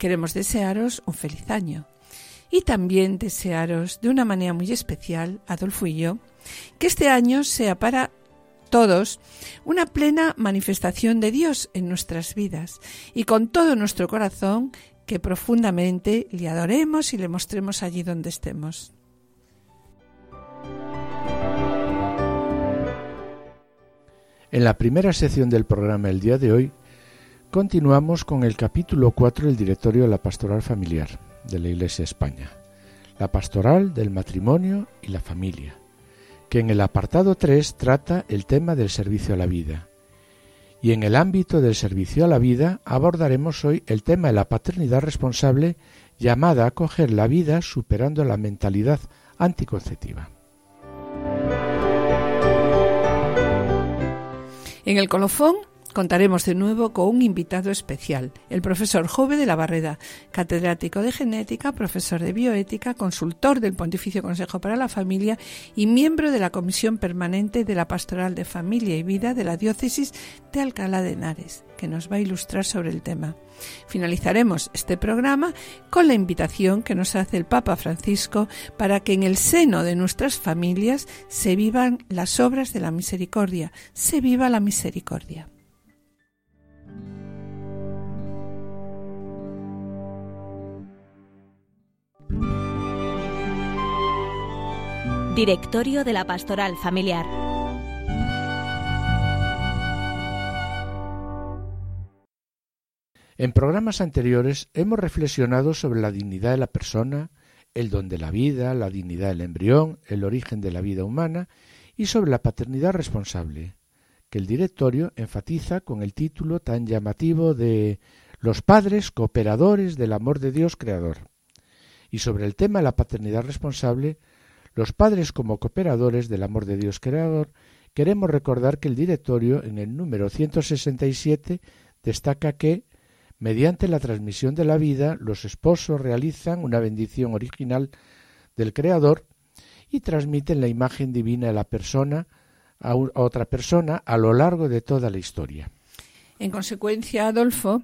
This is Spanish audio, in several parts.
Queremos desearos un feliz año y también desearos de una manera muy especial, Adolfo y yo, que este año sea para todos una plena manifestación de Dios en nuestras vidas y con todo nuestro corazón que profundamente le adoremos y le mostremos allí donde estemos. En la primera sección del programa el día de hoy continuamos con el capítulo 4 del directorio de la pastoral familiar de la Iglesia España, la pastoral del matrimonio y la familia, que en el apartado 3 trata el tema del servicio a la vida. Y en el ámbito del servicio a la vida abordaremos hoy el tema de la paternidad responsable llamada a acoger la vida superando la mentalidad anticonceptiva. En el colofón Contaremos de nuevo con un invitado especial, el profesor Jove de la Barreda, catedrático de genética, profesor de bioética, consultor del Pontificio Consejo para la Familia y miembro de la Comisión Permanente de la Pastoral de Familia y Vida de la Diócesis de Alcalá de Henares, que nos va a ilustrar sobre el tema. Finalizaremos este programa con la invitación que nos hace el Papa Francisco para que en el seno de nuestras familias se vivan las obras de la misericordia, se viva la misericordia. Directorio de la Pastoral Familiar. En programas anteriores hemos reflexionado sobre la dignidad de la persona, el don de la vida, la dignidad del embrión, el origen de la vida humana y sobre la paternidad responsable, que el directorio enfatiza con el título tan llamativo de Los padres cooperadores del amor de Dios creador. Y sobre el tema de la paternidad responsable los padres como cooperadores del amor de Dios creador, queremos recordar que el directorio en el número 167 destaca que, mediante la transmisión de la vida, los esposos realizan una bendición original del creador y transmiten la imagen divina de la persona a, otra persona a lo largo de toda la historia. En consecuencia, Adolfo,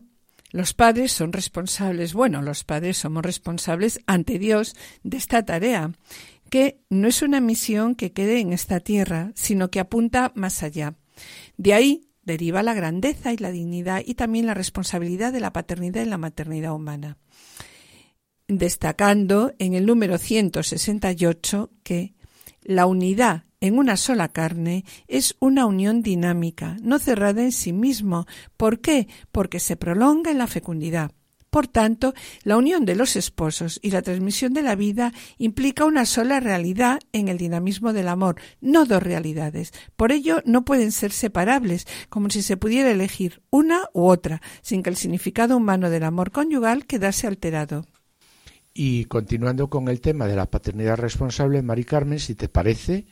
los padres son responsables, bueno, los padres somos responsables ante Dios de esta tarea que no es una misión que quede en esta tierra, sino que apunta más allá. De ahí deriva la grandeza y la dignidad y también la responsabilidad de la paternidad y la maternidad humana. Destacando en el número 168 que la unidad en una sola carne es una unión dinámica, no cerrada en sí mismo. ¿Por qué? Porque se prolonga en la fecundidad. Por tanto, la unión de los esposos y la transmisión de la vida implica una sola realidad en el dinamismo del amor, no dos realidades. Por ello, no pueden ser separables, como si se pudiera elegir una u otra, sin que el significado humano del amor conyugal quedase alterado. Y continuando con el tema de la paternidad responsable, Mari Carmen, si te parece,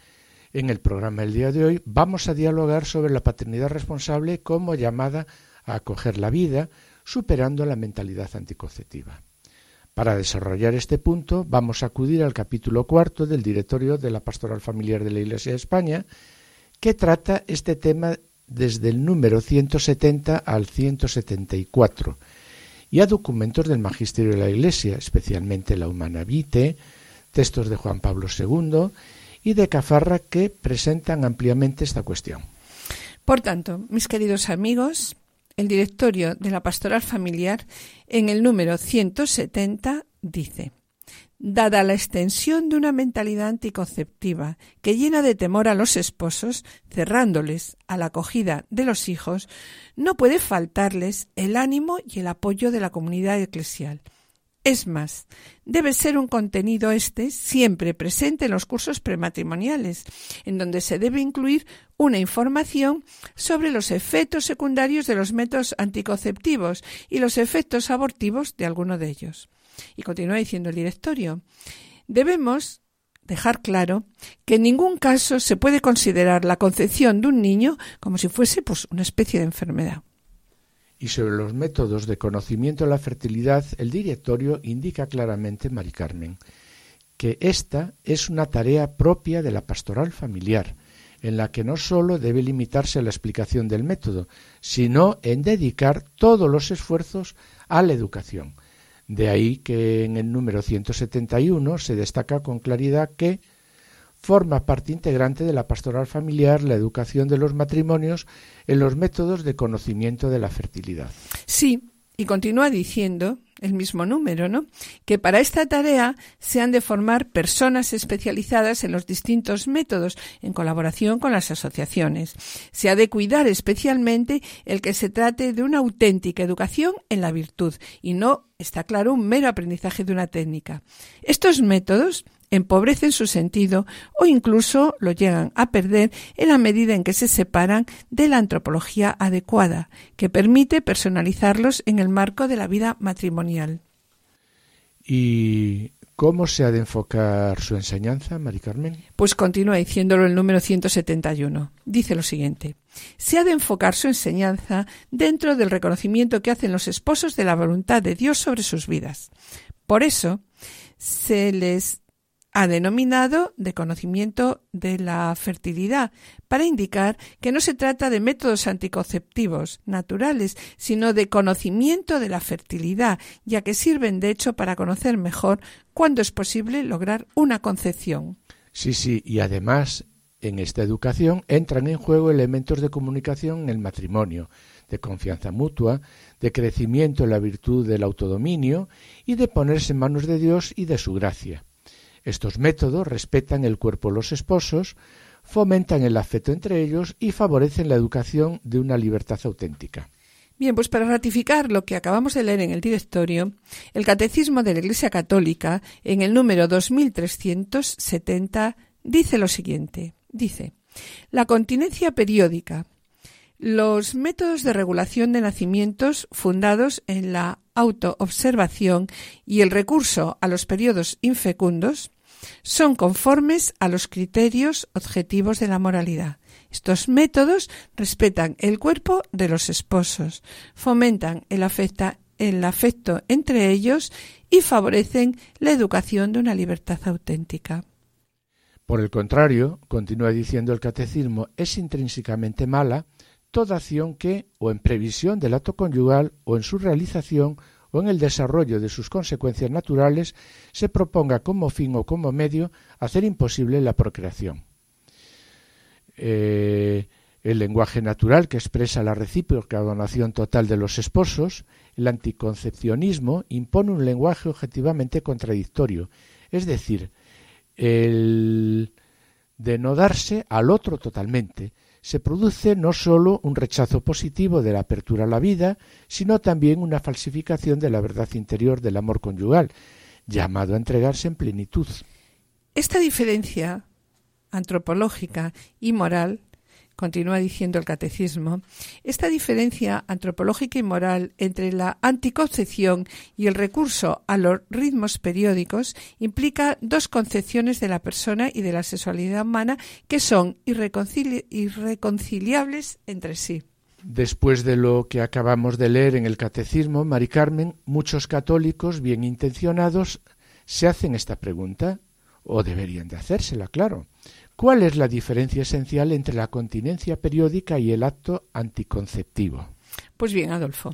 en el programa del día de hoy vamos a dialogar sobre la paternidad responsable como llamada a acoger la vida, superando la mentalidad anticonceptiva. Para desarrollar este punto vamos a acudir al capítulo cuarto del Directorio de la Pastoral Familiar de la Iglesia de España, que trata este tema desde el número 170 al 174, y a documentos del Magisterio de la Iglesia, especialmente la Humana Vitae, textos de Juan Pablo II y de Cafarra que presentan ampliamente esta cuestión. Por tanto, mis queridos amigos, el directorio de la pastoral familiar en el número 170 dice Dada la extensión de una mentalidad anticonceptiva que llena de temor a los esposos, cerrándoles a la acogida de los hijos, no puede faltarles el ánimo y el apoyo de la comunidad eclesial. Es más, debe ser un contenido este siempre presente en los cursos prematrimoniales, en donde se debe incluir una información sobre los efectos secundarios de los métodos anticonceptivos y los efectos abortivos de alguno de ellos. Y continúa diciendo el directorio. Debemos dejar claro que en ningún caso se puede considerar la concepción de un niño como si fuese pues, una especie de enfermedad. Y sobre los métodos de conocimiento de la fertilidad, el directorio indica claramente, Mari Carmen, que esta es una tarea propia de la pastoral familiar, en la que no sólo debe limitarse a la explicación del método, sino en dedicar todos los esfuerzos a la educación. De ahí que en el número 171 se destaca con claridad que forma parte integrante de la pastoral familiar la educación de los matrimonios en los métodos de conocimiento de la fertilidad. Sí, y continúa diciendo el mismo número, ¿no? Que para esta tarea se han de formar personas especializadas en los distintos métodos, en colaboración con las asociaciones. Se ha de cuidar especialmente el que se trate de una auténtica educación en la virtud y no, está claro, un mero aprendizaje de una técnica. Estos métodos empobrecen su sentido o incluso lo llegan a perder en la medida en que se separan de la antropología adecuada, que permite personalizarlos en el marco de la vida matrimonial. ¿Y cómo se ha de enfocar su enseñanza, Mari Carmen? Pues continúa diciéndolo el número 171. Dice lo siguiente. Se ha de enfocar su enseñanza dentro del reconocimiento que hacen los esposos de la voluntad de Dios sobre sus vidas. Por eso, se les ha denominado de conocimiento de la fertilidad, para indicar que no se trata de métodos anticonceptivos naturales, sino de conocimiento de la fertilidad, ya que sirven de hecho para conocer mejor cuándo es posible lograr una concepción. Sí, sí, y además en esta educación entran en juego elementos de comunicación en el matrimonio, de confianza mutua, de crecimiento en la virtud del autodominio y de ponerse en manos de Dios y de su gracia. Estos métodos respetan el cuerpo de los esposos, fomentan el afecto entre ellos y favorecen la educación de una libertad auténtica. Bien, pues para ratificar lo que acabamos de leer en el directorio, el Catecismo de la Iglesia Católica, en el número 2370, dice lo siguiente. Dice, la continencia periódica, los métodos de regulación de nacimientos fundados en la autoobservación y el recurso a los periodos infecundos son conformes a los criterios objetivos de la moralidad. Estos métodos respetan el cuerpo de los esposos, fomentan el, afecto entre ellos y favorecen la educación de una libertad auténtica. Por el contrario, continúa diciendo el catecismo, es intrínsecamente mala toda acción que, o en previsión del acto conyugal, o en su realización, o en el desarrollo de sus consecuencias naturales, se proponga como fin o como medio hacer imposible la procreación. Eh, el lenguaje natural que expresa la recíproca donación total de los esposos, el anticoncepcionismo impone un lenguaje objetivamente contradictorio, es decir, el de no darse al otro totalmente, se produce no sólo un rechazo positivo de la apertura a la vida, sino también una falsificación de la verdad interior del amor conyugal, llamado a entregarse en plenitud. Esta diferencia antropológica y moral continúa diciendo el catecismo, esta diferencia antropológica y moral entre la anticoncepción y el recurso a los ritmos periódicos implica dos concepciones de la persona y de la sexualidad humana que son irreconciliables entre sí. Después de lo que acabamos de leer en el Catecismo, Mari Carmen, muchos católicos bien intencionados se hacen esta pregunta, o deberían de hacérsela, claro. ¿Cuál es la diferencia esencial entre la continencia periódica y el acto anticonceptivo? Pues bien, Adolfo,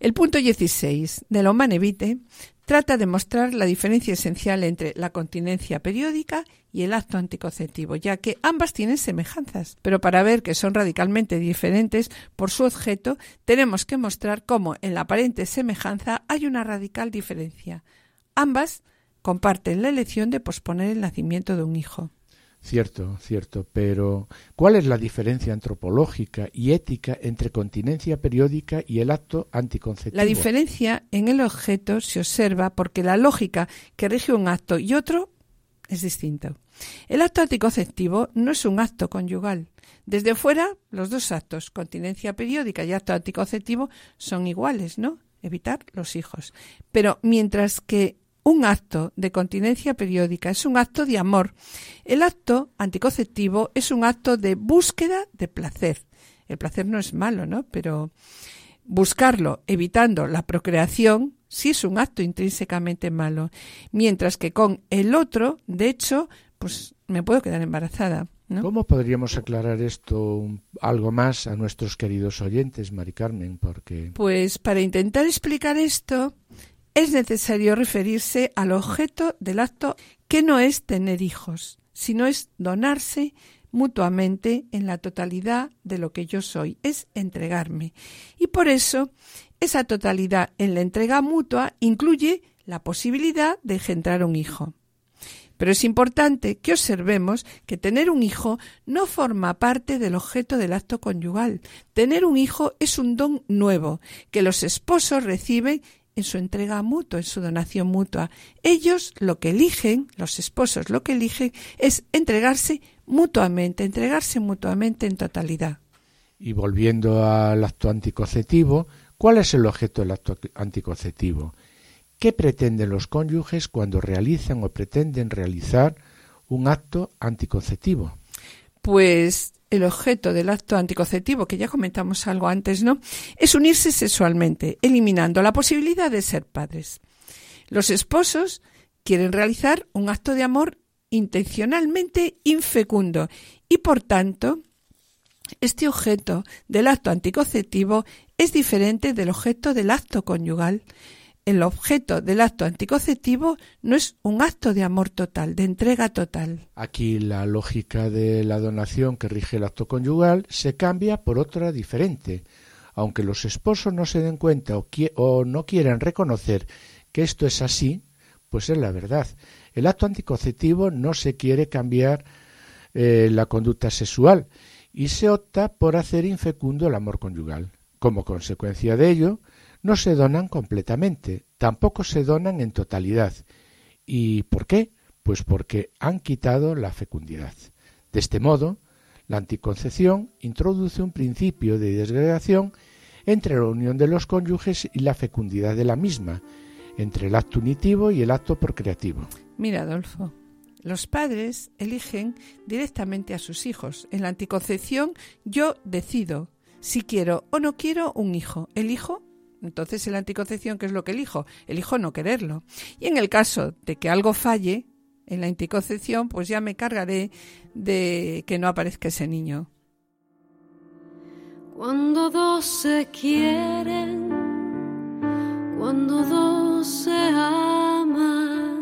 el punto 16 de la Humanevite trata de mostrar la diferencia esencial entre la continencia periódica y el acto anticonceptivo, ya que ambas tienen semejanzas, pero para ver que son radicalmente diferentes por su objeto, tenemos que mostrar cómo en la aparente semejanza hay una radical diferencia. Ambas comparten la elección de posponer el nacimiento de un hijo. Cierto, cierto, pero ¿cuál es la diferencia antropológica y ética entre continencia periódica y el acto anticonceptivo? La diferencia en el objeto se observa porque la lógica que rige un acto y otro es distinta. El acto anticonceptivo no es un acto conyugal. Desde fuera, los dos actos, continencia periódica y acto anticonceptivo, son iguales, ¿no? Evitar los hijos. Pero mientras que un acto de continencia periódica es un acto de amor. El acto anticonceptivo es un acto de búsqueda de placer. El placer no es malo, ¿no? Pero buscarlo evitando la procreación sí es un acto intrínsecamente malo. Mientras que con el otro, de hecho, pues me puedo quedar embarazada. ¿no? ¿Cómo podríamos aclarar esto algo más a nuestros queridos oyentes, Mari Carmen? Porque... Pues para intentar explicar esto, es necesario referirse al objeto del acto que no es tener hijos, sino es donarse mutuamente en la totalidad de lo que yo soy, es entregarme. Y por eso, esa totalidad en la entrega mutua incluye la posibilidad de engendrar un hijo. Pero es importante que observemos que tener un hijo no forma parte del objeto del acto conyugal. Tener un hijo es un don nuevo que los esposos reciben en su entrega mutua, en su donación mutua. Ellos lo que eligen, los esposos lo que eligen, es entregarse mutuamente, entregarse mutuamente en totalidad. Y volviendo al acto anticonceptivo, ¿cuál es el objeto del acto anticonceptivo? ¿Qué pretenden los cónyuges cuando realizan o pretenden realizar un acto anticonceptivo? Pues el objeto del acto anticonceptivo, que ya comentamos algo antes, ¿no? Es unirse sexualmente, eliminando la posibilidad de ser padres. Los esposos quieren realizar un acto de amor intencionalmente infecundo y, por tanto, este objeto del acto anticonceptivo es diferente del objeto del acto conyugal el objeto del acto anticonceptivo no es un acto de amor total, de entrega total. Aquí la lógica de la donación que rige el acto conyugal se cambia por otra diferente. Aunque los esposos no se den cuenta o, no quieran reconocer que esto es así, pues es la verdad. El acto anticonceptivo no se quiere cambiar eh, la conducta sexual y se opta por hacer infecundo el amor conyugal. Como consecuencia de ello, no se donan completamente, tampoco se donan en totalidad. ¿Y por qué? Pues porque han quitado la fecundidad. De este modo, la anticoncepción introduce un principio de desgregación entre la unión de los cónyuges y la fecundidad de la misma, entre el acto unitivo y el acto procreativo. Mira, Adolfo, los padres eligen directamente a sus hijos. En la anticoncepción yo decido si quiero o no quiero un hijo. El hijo entonces, en la anticoncepción, ¿qué es lo que elijo? Elijo no quererlo. Y en el caso de que algo falle en la anticoncepción, pues ya me cargaré de que no aparezca ese niño. Cuando dos se quieren, cuando dos se aman,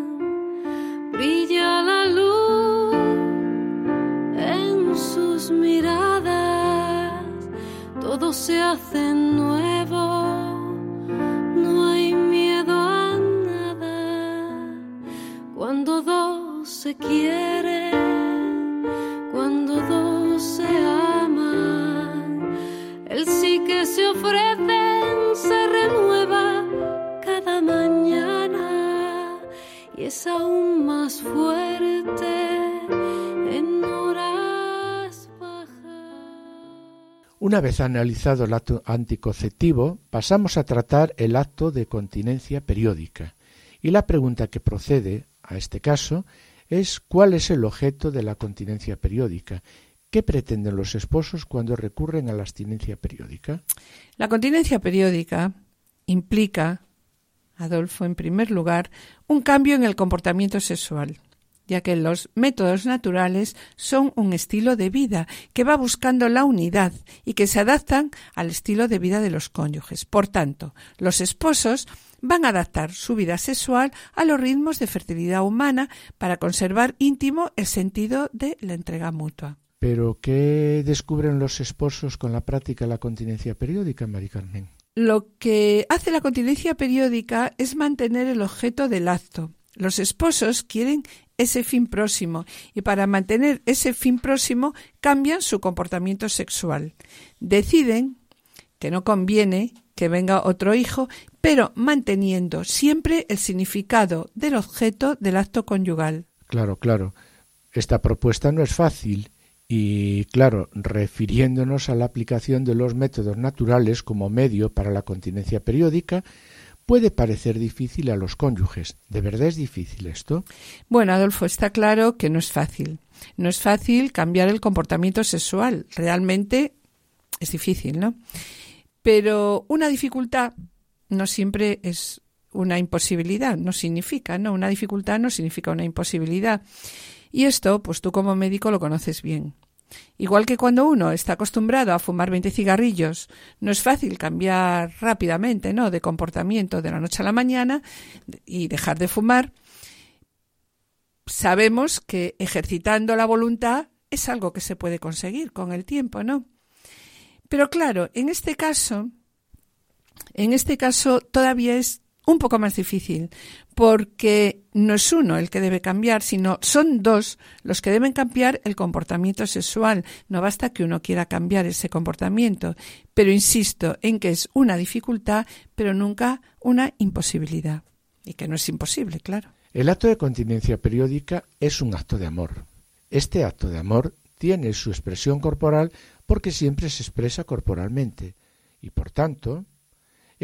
brilla la luz en sus miradas, todo se hace nuevo se quieren, cuando dos se aman, el sí que se ofrecen se renueva cada mañana y es aún más fuerte en horas bajas. Una vez analizado el acto anticonceptivo, pasamos a tratar el acto de continencia periódica. Y la pregunta que procede a este caso es cuál es el objeto de la continencia periódica. ¿Qué pretenden los esposos cuando recurren a la abstinencia periódica? La continencia periódica implica, Adolfo, en primer lugar, un cambio en el comportamiento sexual ya que los métodos naturales son un estilo de vida que va buscando la unidad y que se adaptan al estilo de vida de los cónyuges. Por tanto, los esposos van a adaptar su vida sexual a los ritmos de fertilidad humana para conservar íntimo el sentido de la entrega mutua. Pero, ¿qué descubren los esposos con la práctica de la continencia periódica, Mari Carmen? Lo que hace la continencia periódica es mantener el objeto del acto. Los esposos quieren ese fin próximo y para mantener ese fin próximo cambian su comportamiento sexual. Deciden que no conviene que venga otro hijo, pero manteniendo siempre el significado del objeto del acto conyugal. Claro, claro. Esta propuesta no es fácil y, claro, refiriéndonos a la aplicación de los métodos naturales como medio para la continencia periódica, puede parecer difícil a los cónyuges. ¿De verdad es difícil esto? Bueno, Adolfo, está claro que no es fácil. No es fácil cambiar el comportamiento sexual. Realmente es difícil, ¿no? Pero una dificultad no siempre es una imposibilidad, no significa, ¿no? Una dificultad no significa una imposibilidad. Y esto, pues tú como médico lo conoces bien. Igual que cuando uno está acostumbrado a fumar 20 cigarrillos, no es fácil cambiar rápidamente, ¿no? De comportamiento de la noche a la mañana y dejar de fumar. Sabemos que ejercitando la voluntad es algo que se puede conseguir con el tiempo, ¿no? Pero claro, en este caso, en este caso todavía es un poco más difícil, porque no es uno el que debe cambiar, sino son dos los que deben cambiar el comportamiento sexual. No basta que uno quiera cambiar ese comportamiento, pero insisto en que es una dificultad, pero nunca una imposibilidad. Y que no es imposible, claro. El acto de continencia periódica es un acto de amor. Este acto de amor tiene su expresión corporal porque siempre se expresa corporalmente y por tanto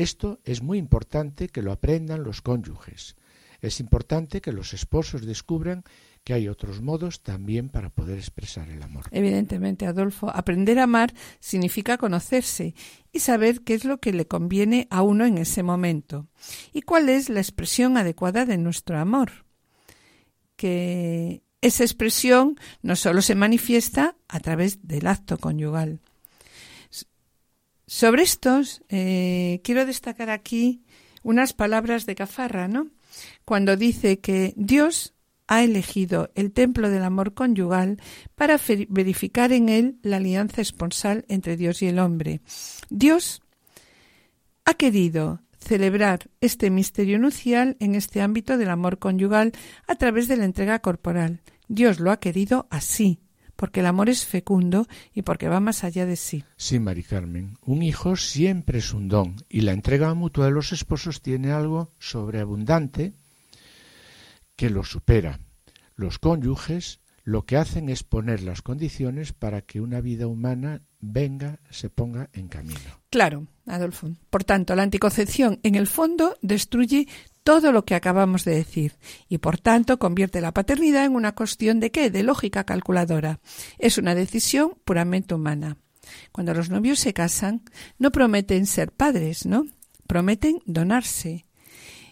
esto es muy importante que lo aprendan los cónyuges. Es importante que los esposos descubran que hay otros modos también para poder expresar el amor. Evidentemente, Adolfo, aprender a amar significa conocerse y saber qué es lo que le conviene a uno en ese momento y cuál es la expresión adecuada de nuestro amor. Que esa expresión no solo se manifiesta a través del acto conyugal. Sobre estos, eh, quiero destacar aquí unas palabras de Cafarra, ¿no? Cuando dice que Dios ha elegido el templo del amor conyugal para verificar en él la alianza esponsal entre Dios y el hombre. Dios ha querido celebrar este misterio nucial en este ámbito del amor conyugal a través de la entrega corporal. Dios lo ha querido así, porque el amor es fecundo y porque va más allá de sí. Sí, Mari Carmen, un hijo siempre es un don y la entrega mutua de los esposos tiene algo sobreabundante que lo supera. Los cónyuges lo que hacen es poner las condiciones para que una vida humana venga, se ponga en camino. Claro, Adolfo. Por tanto, la anticoncepción en el fondo destruye todo lo que acabamos de decir y por tanto convierte la paternidad en una cuestión de qué? De lógica calculadora. Es una decisión puramente humana. Cuando los novios se casan, no prometen ser padres, ¿no? Prometen donarse.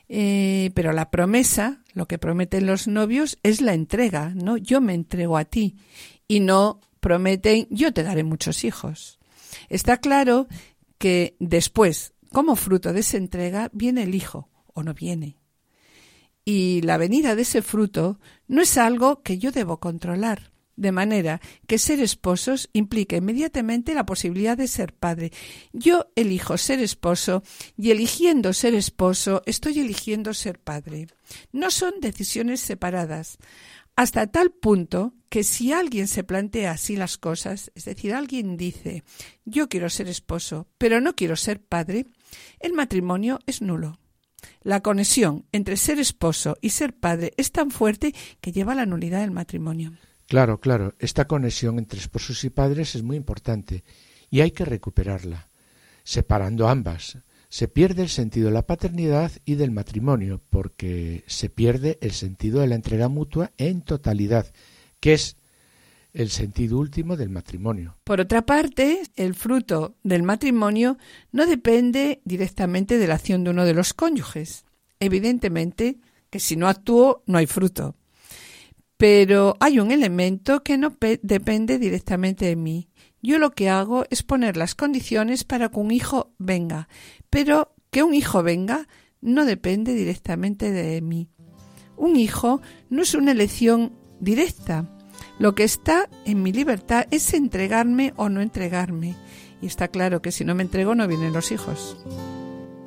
Eh, pero la promesa, lo que prometen los novios, es la entrega, ¿no? Yo me entrego a ti y no prometen yo te daré muchos hijos. Está claro que después, como fruto de esa entrega, viene el hijo o no viene. Y la venida de ese fruto no es algo que yo debo controlar, de manera que ser esposos implica inmediatamente la posibilidad de ser padre. Yo elijo ser esposo y eligiendo ser esposo estoy eligiendo ser padre. No son decisiones separadas hasta tal punto que si alguien se plantea así las cosas, es decir, alguien dice yo quiero ser esposo, pero no quiero ser padre, el matrimonio es nulo. La conexión entre ser esposo y ser padre es tan fuerte que lleva a la nulidad del matrimonio. Claro, claro, esta conexión entre esposos y padres es muy importante y hay que recuperarla, separando ambas, se pierde el sentido de la paternidad y del matrimonio, porque se pierde el sentido de la entrega mutua en totalidad, que es el sentido último del matrimonio. Por otra parte, el fruto del matrimonio no depende directamente de la acción de uno de los cónyuges. Evidentemente que si no actúo no hay fruto. Pero hay un elemento que no depende directamente de mí. Yo lo que hago es poner las condiciones para que un hijo venga, pero que un hijo venga no depende directamente de mí. Un hijo no es una elección directa. Lo que está en mi libertad es entregarme o no entregarme. Y está claro que si no me entrego no vienen los hijos.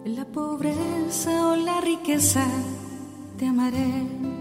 La pobreza o la riqueza te amaré.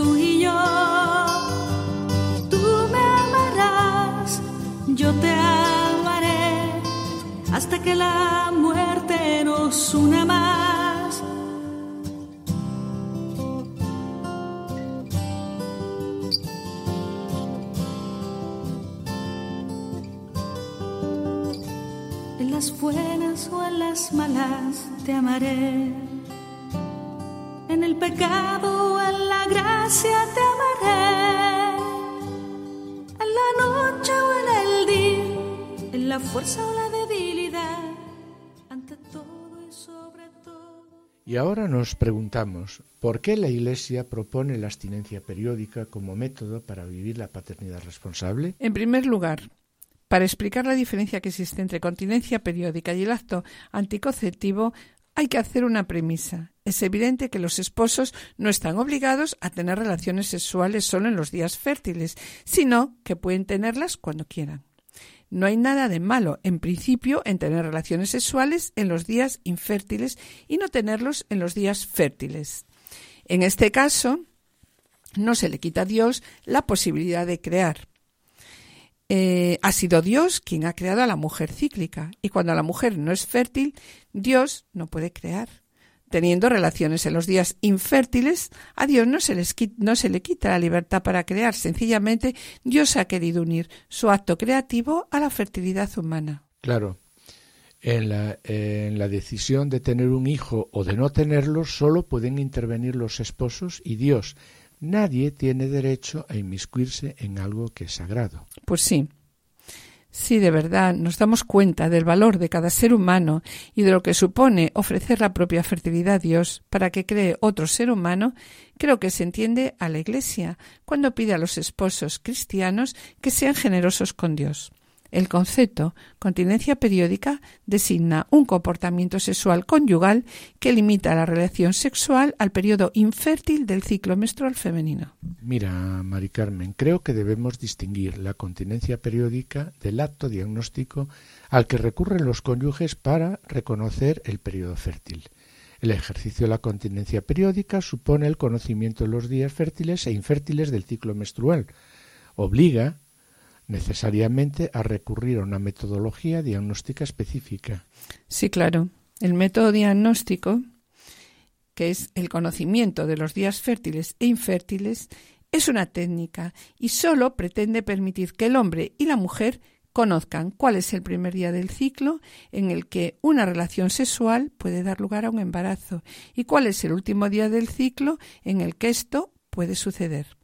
te amaré hasta que la muerte nos una más. En las buenas o en las malas te amaré. En el pecado o en la gracia te amaré. La fuerza o la debilidad, ante todo y sobre todo. Y ahora nos preguntamos, ¿por qué la Iglesia propone la abstinencia periódica como método para vivir la paternidad responsable? En primer lugar, para explicar la diferencia que existe entre continencia periódica y el acto anticonceptivo, hay que hacer una premisa. Es evidente que los esposos no están obligados a tener relaciones sexuales solo en los días fértiles, sino que pueden tenerlas cuando quieran. No hay nada de malo, en principio, en tener relaciones sexuales en los días infértiles y no tenerlos en los días fértiles. En este caso, no se le quita a Dios la posibilidad de crear. Eh, ha sido Dios quien ha creado a la mujer cíclica y cuando la mujer no es fértil, Dios no puede crear teniendo relaciones en los días infértiles, a Dios no se, no se le quita la libertad para crear. Sencillamente, Dios ha querido unir su acto creativo a la fertilidad humana. Claro. En la, en la decisión de tener un hijo o de no tenerlo, solo pueden intervenir los esposos y Dios. Nadie tiene derecho a inmiscuirse en algo que es sagrado. Pues sí. Si de verdad nos damos cuenta del valor de cada ser humano y de lo que supone ofrecer la propia fertilidad a Dios para que cree otro ser humano, creo que se entiende a la Iglesia cuando pide a los esposos cristianos que sean generosos con Dios. El concepto continencia periódica designa un comportamiento sexual conyugal que limita la relación sexual al periodo infértil del ciclo menstrual femenino. Mira, Mari Carmen, creo que debemos distinguir la continencia periódica del acto diagnóstico al que recurren los cónyuges para reconocer el periodo fértil. El ejercicio de la continencia periódica supone el conocimiento de los días fértiles e infértiles del ciclo menstrual. Obliga necesariamente a recurrir a una metodología diagnóstica específica. Sí, claro. El método diagnóstico, que es el conocimiento de los días fértiles e infértiles, es una técnica y solo pretende permitir que el hombre y la mujer conozcan cuál es el primer día del ciclo en el que una relación sexual puede dar lugar a un embarazo y cuál es el último día del ciclo en el que esto puede suceder.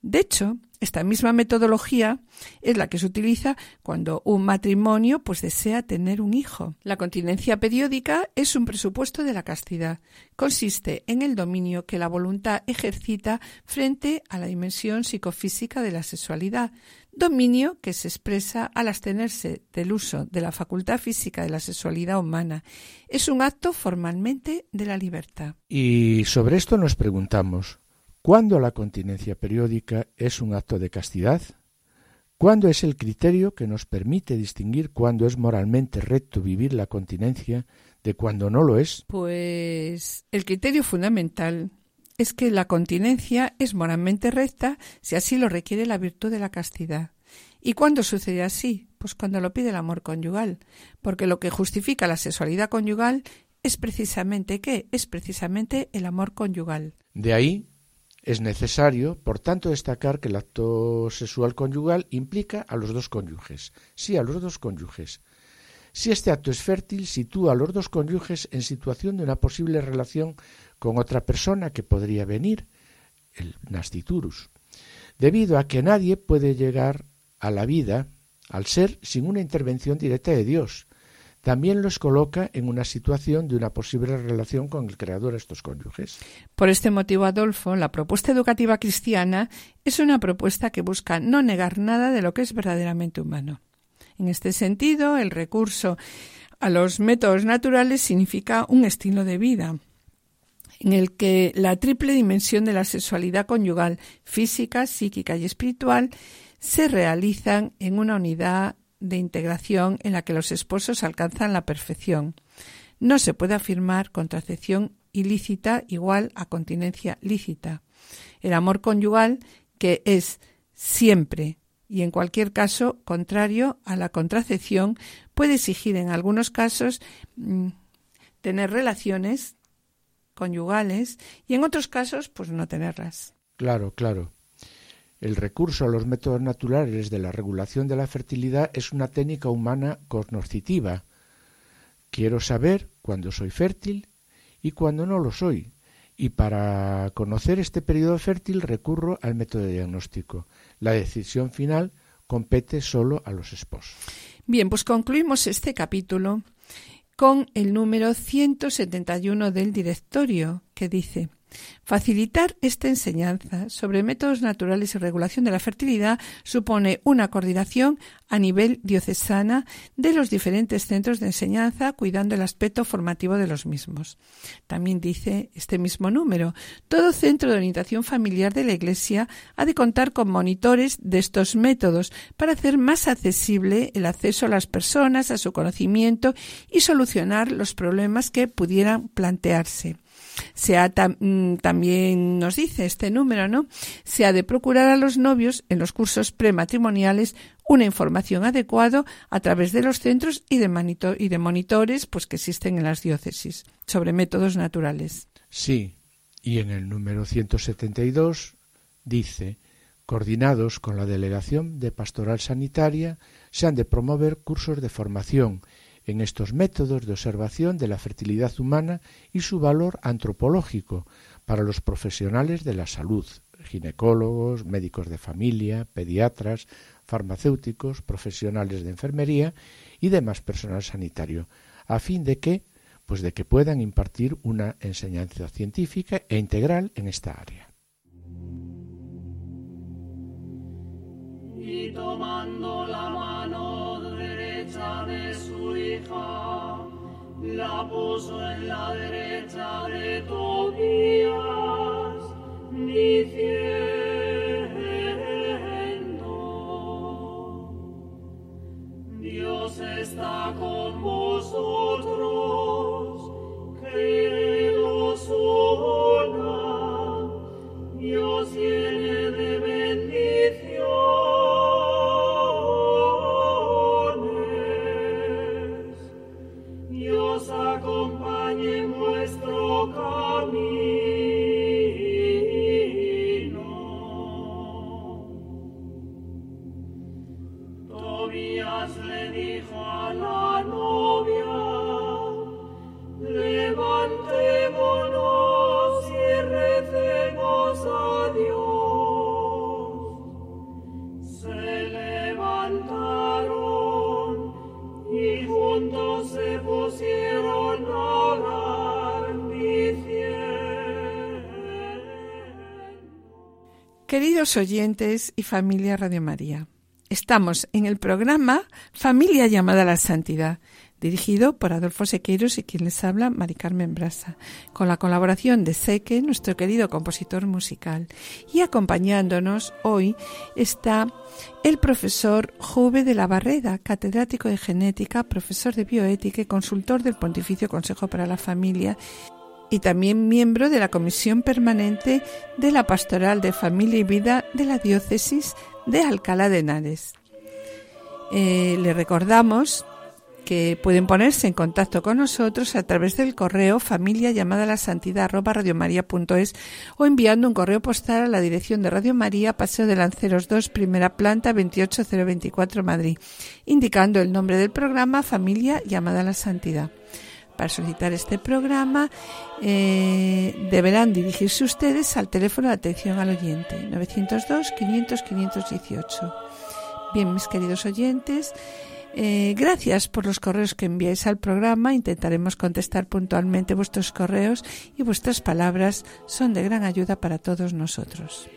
De hecho, esta misma metodología es la que se utiliza cuando un matrimonio pues desea tener un hijo. La continencia periódica es un presupuesto de la castidad. Consiste en el dominio que la voluntad ejercita frente a la dimensión psicofísica de la sexualidad, dominio que se expresa al abstenerse del uso de la facultad física de la sexualidad humana. Es un acto formalmente de la libertad. Y sobre esto nos preguntamos, ¿Cuándo la continencia periódica es un acto de castidad? ¿Cuándo es el criterio que nos permite distinguir cuándo es moralmente recto vivir la continencia de cuándo no lo es? Pues el criterio fundamental es que la continencia es moralmente recta si así lo requiere la virtud de la castidad. ¿Y cuándo sucede así? Pues cuando lo pide el amor conyugal, porque lo que justifica la sexualidad conyugal es precisamente qué? Es precisamente el amor conyugal. De ahí es necesario, por tanto, destacar que el acto sexual conyugal implica a los dos cónyuges, sí, a los dos cónyuges. Si este acto es fértil, sitúa a los dos cónyuges en situación de una posible relación con otra persona que podría venir, el nasciturus, debido a que nadie puede llegar a la vida, al ser, sin una intervención directa de Dios, también los coloca en una situación de una posible relación con el creador de estos cónyuges. Por este motivo, Adolfo, la propuesta educativa cristiana es una propuesta que busca no negar nada de lo que es verdaderamente humano. En este sentido, el recurso a los métodos naturales significa un estilo de vida en el que la triple dimensión de la sexualidad conyugal, física, psíquica y espiritual, se realizan en una unidad de integración en la que los esposos alcanzan la perfección. No se puede afirmar contracepción ilícita igual a continencia lícita. El amor conyugal, que es siempre y en cualquier caso contrario a la contracepción, puede exigir en algunos casos mm, tener relaciones conyugales y en otros casos pues no tenerlas. Claro, claro. El recurso a los métodos naturales de la regulación de la fertilidad es una técnica humana cognoscitiva. Quiero saber cuándo soy fértil y cuándo no lo soy. Y para conocer este periodo fértil recurro al método diagnóstico. La decisión final compete solo a los esposos. Bien, pues concluimos este capítulo con el número 171 del directorio, que dice Facilitar esta enseñanza sobre métodos naturales y regulación de la fertilidad supone una coordinación a nivel diocesana de los diferentes centros de enseñanza, cuidando el aspecto formativo de los mismos. También dice este mismo número, todo centro de orientación familiar de la Iglesia ha de contar con monitores de estos métodos para hacer más accesible el acceso a las personas, a su conocimiento y solucionar los problemas que pudieran plantearse. Se ha mm, también nos dice este número, ¿no? Se ha de procurar a los novios en los cursos prematrimoniales una información adecuada a través de los centros y de, y de monitores pues, que existen en las diócesis sobre métodos naturales. Sí, y en el número 172 dice, coordinados con la Delegación de Pastoral Sanitaria, se han de promover cursos de formación en estos métodos de observación de la fertilidad humana y su valor antropológico para los profesionales de la salud, ginecólogos, médicos de familia, pediatras, farmacéuticos, profesionales de enfermería y demás personal sanitario, a fin de que pues de que puedan impartir una enseñanza científica e integral en esta área. Y tomando la mano de su hija, la puso en la derecha de Tobías, diciendo, Dios está con vosotros, Queridos oyentes y familia Radio María, estamos en el programa Familia llamada a la Santidad, dirigido por Adolfo Sequeiros y quien les habla, Mari Carmen Brasa, con la colaboración de Seque, nuestro querido compositor musical. Y acompañándonos hoy está el profesor Jove de la Barreda, catedrático de genética, profesor de bioética y consultor del Pontificio Consejo para la Familia y también miembro de la Comisión Permanente de la Pastoral de Familia y Vida de la Diócesis de Alcalá de Henares. Eh, le recordamos que pueden ponerse en contacto con nosotros a través del correo familia llamada la santidad o enviando un correo postal a la dirección de Radio María, Paseo de Lanceros 2, primera planta 28024 Madrid, indicando el nombre del programa Familia llamada la Santidad. Para solicitar este programa eh, deberán dirigirse ustedes al teléfono de atención al oyente 902 500 518. Bien, mis queridos oyentes, eh, gracias por los correos que enviáis al programa. Intentaremos contestar puntualmente vuestros correos y vuestras palabras son de gran ayuda para todos nosotros.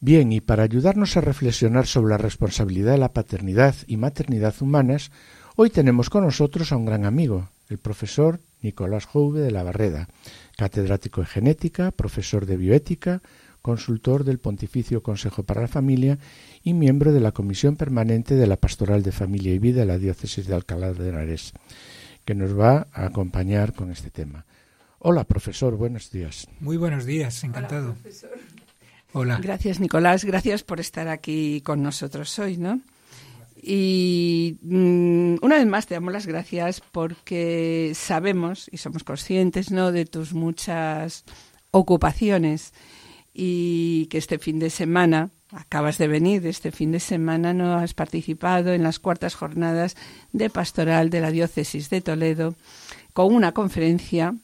Bien, y para ayudarnos a reflexionar sobre la responsabilidad de la paternidad y maternidad humanas, hoy tenemos con nosotros a un gran amigo, el profesor Nicolás Jouve de la Barreda, catedrático de genética, profesor de bioética, consultor del Pontificio Consejo para la Familia y miembro de la Comisión Permanente de la Pastoral de Familia y Vida de la Diócesis de Alcalá de Henares, que nos va a acompañar con este tema. Hola, profesor, buenos días. Muy buenos días, encantado. Hola. Gracias, Nicolás. Gracias por estar aquí con nosotros hoy, ¿no? Y mm, una vez más te damos las gracias porque sabemos y somos conscientes, ¿no?, de tus muchas ocupaciones y que este fin de semana acabas de venir, este fin de semana no has participado en las cuartas jornadas de pastoral de la diócesis de Toledo con una conferencia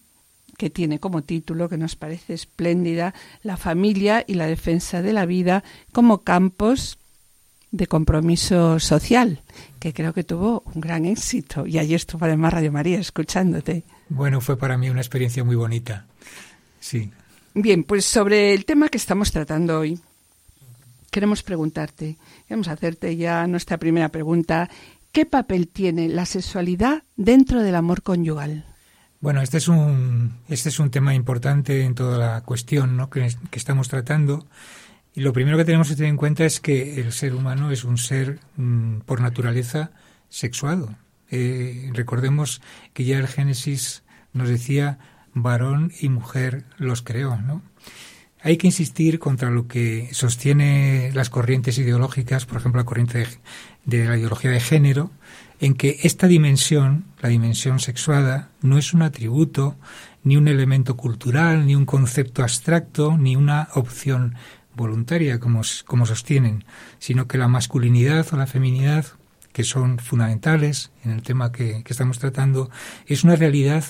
que tiene como título, que nos parece espléndida, La familia y la defensa de la vida como campos de compromiso social, que creo que tuvo un gran éxito. Y allí estuvo además Radio María escuchándote. Bueno, fue para mí una experiencia muy bonita. Sí. Bien, pues sobre el tema que estamos tratando hoy, queremos preguntarte, queremos hacerte ya nuestra primera pregunta. ¿Qué papel tiene la sexualidad dentro del amor conyugal? Bueno, este es un, este es un tema importante en toda la cuestión ¿no? que, estamos tratando. Y lo primero que tenemos que tener en cuenta es que el ser humano es un ser mm, por naturaleza sexuado. Eh, recordemos que ya el Génesis nos decía varón y mujer los creó, ¿no? Hay que insistir contra lo que sostiene las corrientes ideológicas, por ejemplo, la corriente de, la ideología de género, en que esta dimensión, la dimensión sexuada, no es un atributo, ni un elemento cultural, ni un concepto abstracto, ni una opción voluntaria, como, como sostienen, sino que la masculinidad o la feminidad, que son fundamentales en el tema que estamos tratando, es una realidad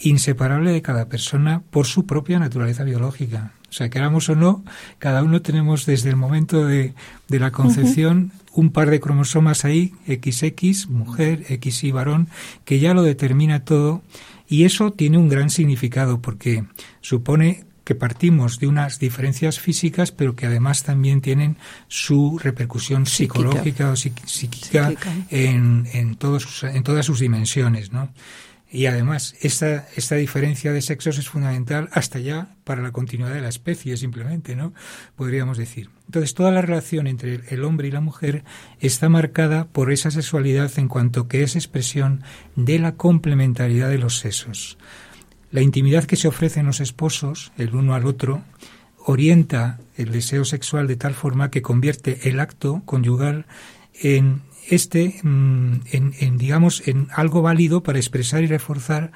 inseparable de cada persona por su propia naturaleza biológica. O sea, queramos o no, cada uno tenemos desde el momento de, de la concepción un par de cromosomas ahí, XX, mujer, XY, varón, que ya lo determina todo y eso tiene un gran significado porque supone que partimos de unas diferencias físicas, pero que además también tienen su repercusión psicológica o psíquica, En, en, todos, en todas sus dimensiones, ¿no? Y además, esta, esta diferencia de sexos es fundamental hasta ya para la continuidad de la especie, simplemente, ¿no? Podríamos decir. Entonces, toda la relación entre el hombre y la mujer está marcada por esa sexualidad en cuanto que es expresión de la complementariedad de los sexos. La intimidad que se ofrece en los esposos, el uno al otro, orienta el deseo sexual de tal forma que convierte el acto conyugal en este, mm, en, en, digamos, en algo válido para expresar y reforzar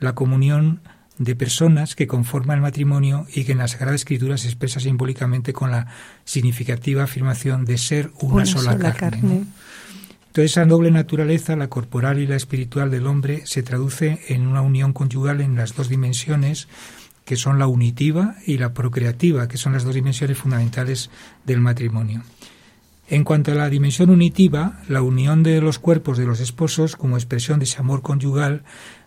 la comunión de personas que conforman el matrimonio y que en la Sagrada Escritura se expresa simbólicamente con la significativa afirmación de ser una, una sola, sola, carne. carne. ¿no? Entonces esa doble naturaleza, la corporal y la espiritual del hombre, se traduce en una unión conyugal en las dos dimensiones, que son la unitiva y la procreativa, que son las dos dimensiones fundamentales del matrimonio. En cuanto a la dimensión unitiva, la unión de los cuerpos de los esposos como expresión de ese amor conyugal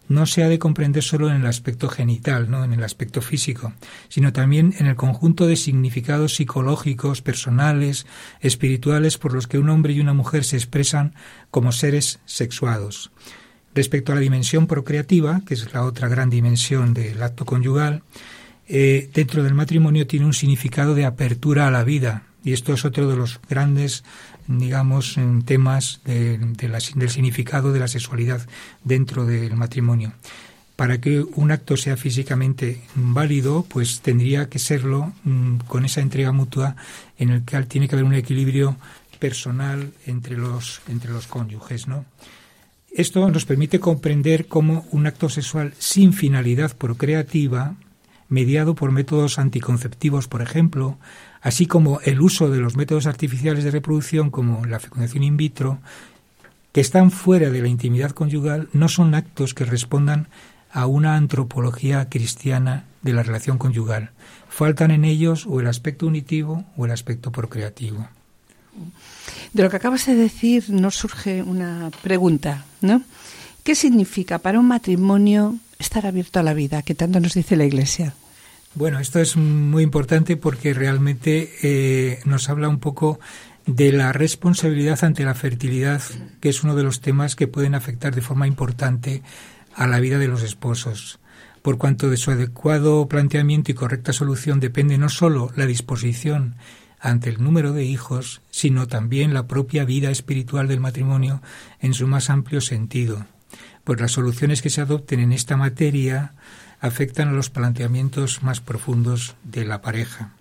no se ha de comprender solo en el aspecto genital, ¿no? en el aspecto físico, sino también en el conjunto de significados psicológicos, personales, espirituales por los que un hombre y una mujer se expresan como seres sexuados. Respecto a la dimensión procreativa, que es la otra gran dimensión del acto conyugal, eh, dentro del matrimonio tiene un significado de apertura a la vida, y esto es otro de los grandes digamos, temas del significado de la sexualidad dentro del matrimonio. Para que un acto sea físicamente válido, pues tendría que serlo mmm, con esa entrega mutua en el que tiene que haber un equilibrio personal entre los, entre los cónyuges, ¿no? Esto nos permite comprender cómo un acto sexual sin finalidad procreativa, mediado por métodos anticonceptivos, por ejemplo, así como el uso de los métodos artificiales de reproducción como la fecundación in vitro, que están fuera de la intimidad conyugal, no son actos que respondan a una antropología cristiana de la relación conyugal. Faltan en ellos o el aspecto unitivo o el aspecto procreativo. De lo que acabas de decir nos surge una pregunta, ¿no? ¿Qué significa para un matrimonio estar abierto a la vida, que tanto nos dice la Iglesia? Bueno, esto es muy importante porque realmente eh, nos habla un poco de la responsabilidad ante la fertilidad, que es uno de los temas que pueden afectar de forma importante a la vida de los esposos, por cuanto de su adecuado planteamiento y correcta solución depende no sólo la disposición ante el número de hijos, sino también la propia vida espiritual del matrimonio en su más amplio sentido, pues las soluciones que se adopten en esta materia afectan a los planteamientos más profundos de la pareja.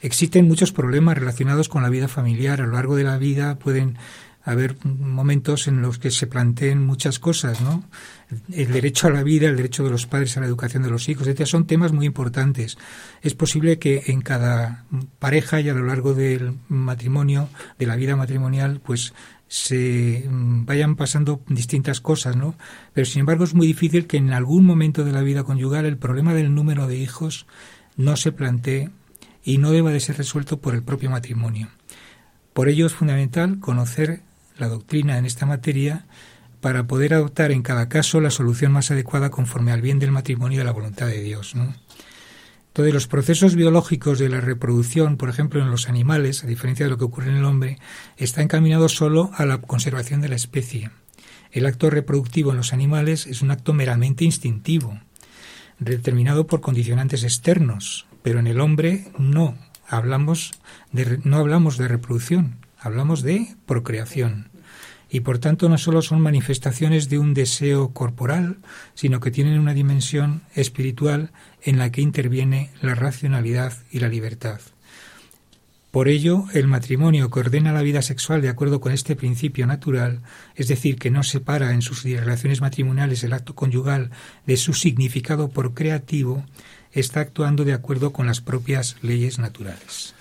Existen muchos problemas relacionados con la vida familiar. A lo largo de la vida pueden haber momentos en los que se planteen muchas cosas, ¿no? El derecho a la vida, el derecho de los padres a la educación de los hijos, etc. son temas muy importantes. Es posible que en cada pareja y a lo largo del matrimonio, de la vida matrimonial, pues se mm, vayan pasando distintas cosas, ¿no? Pero sin embargo es muy difícil que en algún momento de la vida conyugal el problema del número de hijos no se plantee y no deba de ser resuelto por el propio matrimonio. Por ello es fundamental conocer la doctrina en esta materia para poder adoptar en cada caso la solución más adecuada conforme al bien del matrimonio y de la voluntad de Dios. ¿no? Todos los procesos biológicos de la reproducción, por ejemplo, en los animales, a diferencia de lo que ocurre en el hombre, está encaminado solo a la conservación de la especie. El acto reproductivo en los animales es un acto meramente instintivo, determinado por condicionantes externos, pero en el hombre no. Hablamos de, no hablamos de reproducción, hablamos de procreación. Y por tanto no solo son manifestaciones de un deseo corporal, sino que tienen una dimensión espiritual en la que interviene la racionalidad y la libertad. Por ello, el matrimonio que ordena la vida sexual de acuerdo con este principio natural, es decir, que no separa en sus relaciones matrimoniales el acto conyugal de su significado procreativo, está actuando de acuerdo con las propias leyes naturales.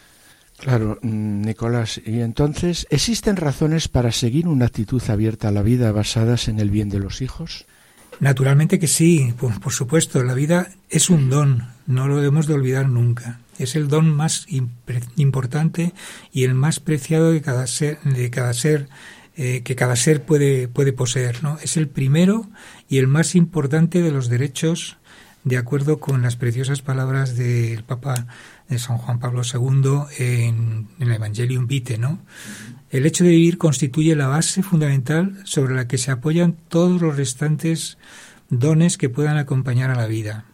Claro, mm, Nicolás, y entonces, ¿existen razones para seguir una actitud abierta a la vida basadas en el bien de los hijos? Naturalmente que sí, por, supuesto, la vida es un don, no lo debemos de olvidar nunca. Es el don más importante y el más preciado de cada ser, de cada ser eh, que cada ser puede, puede poseer. ¿no? Es el primero y el más importante de los derechos de acuerdo con las preciosas palabras del Papa de San Juan Pablo II en, el Evangelium Vitae, ¿no? El hecho de vivir constituye la base fundamental sobre la que se apoyan todos los restantes dones que puedan acompañar a la vida.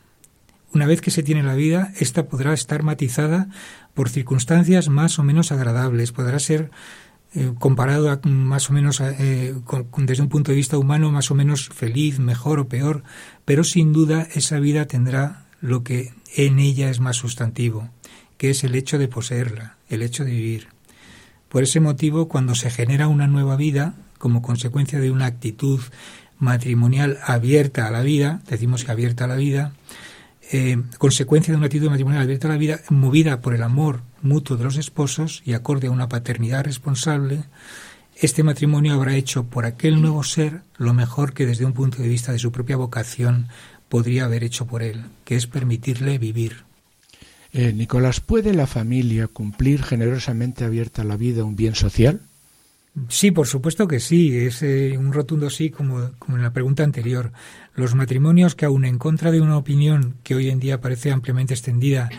Una vez que se tiene la vida, ésta podrá estar matizada por circunstancias más o menos agradables, podrá ser eh, comparado a, más o menos eh, desde un punto de vista humano más o menos feliz, mejor o peor, pero sin duda esa vida tendrá lo que en ella es más sustantivo, que es el hecho de poseerla, el hecho de vivir. Por ese motivo, cuando se genera una nueva vida, como consecuencia de una actitud matrimonial abierta a la vida, decimos que abierta a la vida, eh, consecuencia de una actitud matrimonial abierta a la vida, movida por el amor mutuo de los esposos y acorde a una paternidad responsable, este matrimonio habrá hecho por aquel nuevo ser lo mejor que desde un punto de vista de su propia vocación podría haber hecho por él, que es permitirle vivir. Eh, Nicolás, ¿puede la familia cumplir generosamente abierta a la vida un bien social? Sí, por supuesto que sí. Es eh, un rotundo sí, como, como en la pregunta anterior. Los matrimonios que, aun en contra de una opinión que hoy en día parece ampliamente extendida,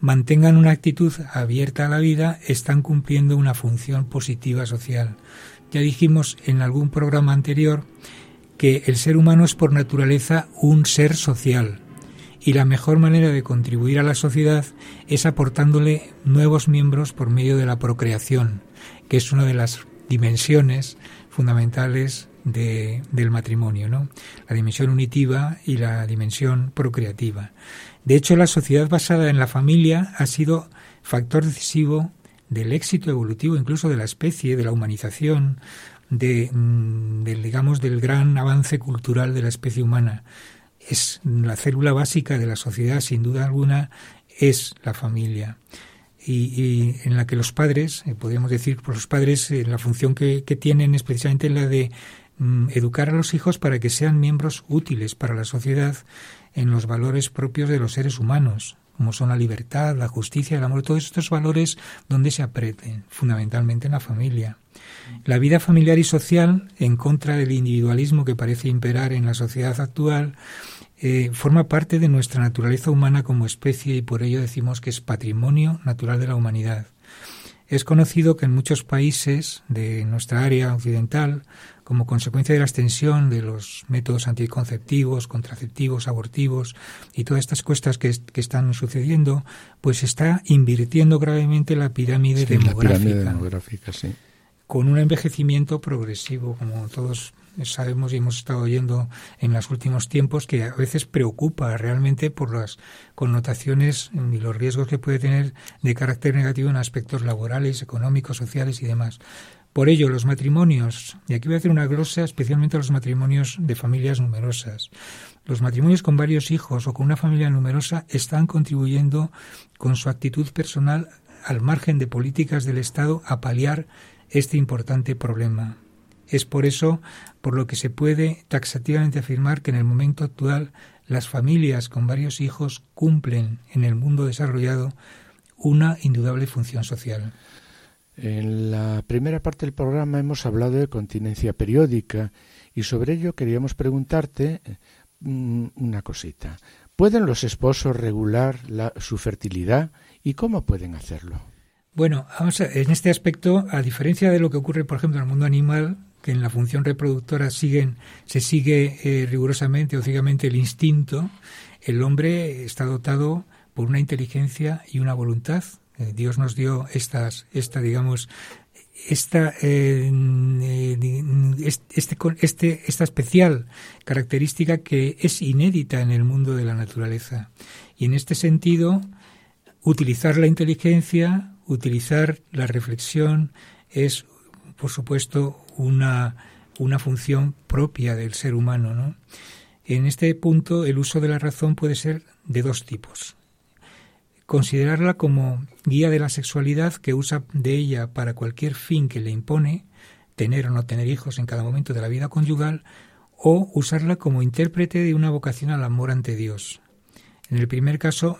mantengan una actitud abierta a la vida, están cumpliendo una función positiva social. Ya dijimos en algún programa anterior que el ser humano es por naturaleza un ser social y la mejor manera de contribuir a la sociedad es aportándole nuevos miembros por medio de la procreación, que es una de las dimensiones fundamentales de, del matrimonio, ¿no? La dimensión unitiva y la dimensión procreativa. De hecho, la sociedad basada en la familia ha sido factor decisivo del éxito evolutivo incluso de la especie, de la humanización, de, mm, del, digamos, del gran avance cultural de la especie humana. Es la célula básica de la sociedad, sin duda alguna, es la familia y, en la que los padres, eh, podríamos decir, por los padres, eh, la función que, tienen es precisamente la de educar a los hijos para que sean miembros útiles para la sociedad en los valores propios de los seres humanos, como son la libertad, la justicia, el amor, todos estos valores donde se apreten, fundamentalmente en la familia. La vida familiar y social, en contra del individualismo que parece imperar en la sociedad actual, eh, forma parte de nuestra naturaleza humana como especie y por ello decimos que es patrimonio natural de la humanidad. Es conocido que en muchos países de nuestra área occidental, como consecuencia de la extensión de los métodos anticonceptivos, contraceptivos, abortivos y todas estas cuestas que, están sucediendo, pues está invirtiendo gravemente la pirámide demográfica. La pirámide demográfica, sí. Con un envejecimiento progresivo, como todos sabemos y hemos estado oyendo en los últimos tiempos que a veces preocupa realmente por las connotaciones y los riesgos que puede tener de carácter negativo en aspectos laborales, económicos, sociales y demás. Por ello, los matrimonios, y aquí voy a hacer una glosa especialmente a los matrimonios de familias numerosas. Los matrimonios con varios hijos o con una familia numerosa están contribuyendo con su actitud personal al margen de políticas del Estado a paliar este importante problema. Es por eso por lo que se puede taxativamente afirmar que en el momento actual las familias con varios hijos cumplen en el mundo desarrollado una indudable función social. En la primera parte del programa hemos hablado de continencia periódica y sobre ello queríamos preguntarte mm, una cosita. ¿Pueden los esposos regular su fertilidad y cómo pueden hacerlo? Bueno, vamos en este aspecto, a diferencia de lo que ocurre, por ejemplo, en el mundo animal, que en la función reproductora siguen, se sigue eh, rigurosamente o ciegamente el instinto, el hombre está dotado por una inteligencia y una voluntad. Eh, Dios nos dio estas, esta, digamos, esta, eh, este, este, esta especial característica que es inédita en el mundo de la naturaleza. Y en este sentido, utilizar la inteligencia, utilizar la reflexión es, por supuesto, una, una función propia del ser humano. ¿no? En este punto, el uso de la razón puede ser de dos tipos. Considerarla como guía de la sexualidad que usa de ella para cualquier fin que le impone, tener o no tener hijos en cada momento de la vida conyugal, o usarla como intérprete de una vocación al amor ante Dios. En el primer caso,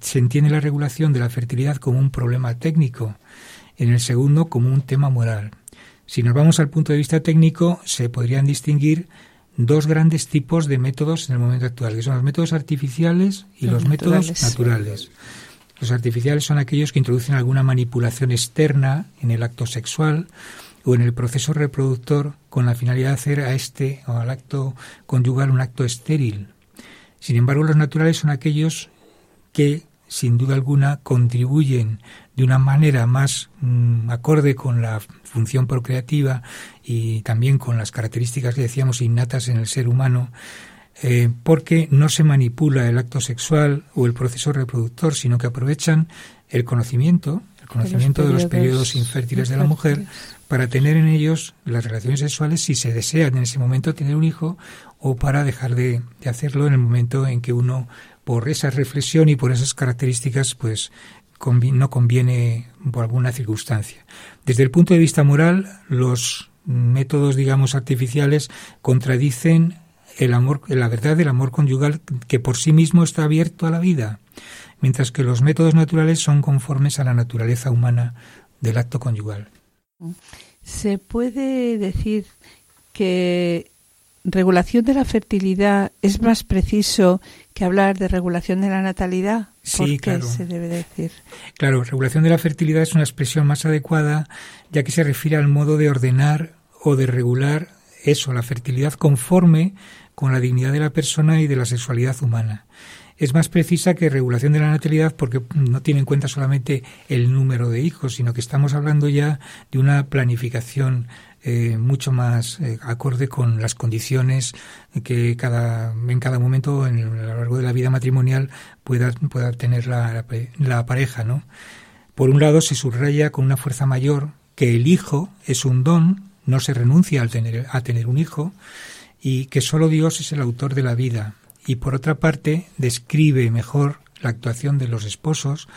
se entiende la regulación de la fertilidad como un problema técnico, en el segundo como un tema moral. Si nos vamos al punto de vista técnico, se podrían distinguir dos grandes tipos de métodos en el momento actual, que son los métodos artificiales y los, métodos naturales. Los artificiales son aquellos que introducen alguna manipulación externa en el acto sexual o en el proceso reproductor con la finalidad de hacer a este o al acto conyugal un acto estéril. Sin embargo, los naturales son aquellos que, sin duda alguna, contribuyen de una manera más mm, acorde con la función procreativa y también con las características que decíamos innatas en el ser humano, eh, porque no se manipula el acto sexual o el proceso reproductor, sino que aprovechan el conocimiento, el conocimiento de los periodos, infértiles de la mujer, para tener en ellos las relaciones sexuales si se desea en ese momento tener un hijo o para dejar de, de hacerlo en el momento en que uno por esa reflexión y por esas características pues no conviene por alguna circunstancia. Desde el punto de vista moral, los métodos, digamos, artificiales contradicen el amor, la verdad del amor conyugal que por sí mismo está abierto a la vida, mientras que los métodos naturales son conformes a la naturaleza humana del acto conyugal. Se puede decir que regulación de la fertilidad es más preciso que hablar de regulación de la natalidad. Sí, claro. se debe decir? Claro, regulación de la fertilidad es una expresión más adecuada ya que se refiere al modo de ordenar o de regular eso, la fertilidad conforme con la dignidad de la persona y de la sexualidad humana. Es más precisa que regulación de la natalidad porque no tiene en cuenta solamente el número de hijos, sino que estamos hablando ya de una planificación eh, mucho más eh, acorde con las condiciones que cada, en cada momento en, a lo largo de la vida matrimonial pueda, pueda tener la, la, pareja. ¿no? Por un lado, se subraya con una fuerza mayor que el hijo es un don, no se renuncia al tener, a tener un hijo, y que solo Dios es el autor de la vida. Y por otra parte, describe mejor la actuación de los esposos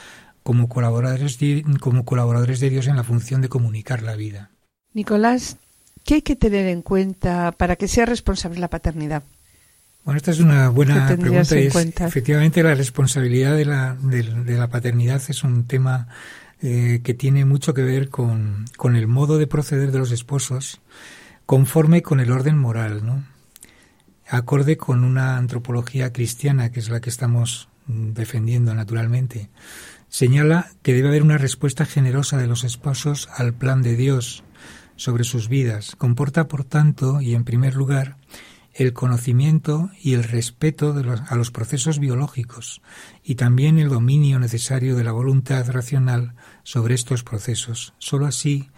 como colaboradores como colaboradores de Dios en la función de comunicar la vida. Nicolás, ¿qué hay que tener en cuenta para que sea responsable la paternidad? Bueno, esta es una buena pregunta y efectivamente la responsabilidad de la, de, la paternidad es un tema eh, que tiene mucho que ver con, con, el modo de proceder de los esposos conforme con el orden moral, ¿no? Acorde con una antropología cristiana que es la que estamos defendiendo naturalmente. Señala que debe haber una respuesta generosa de los esposos al plan de Dios sobre sus vidas. Comporta, por tanto, y en primer lugar, el conocimiento y el respeto a los procesos biológicos y también el dominio necesario de la voluntad racional sobre estos procesos. Solo así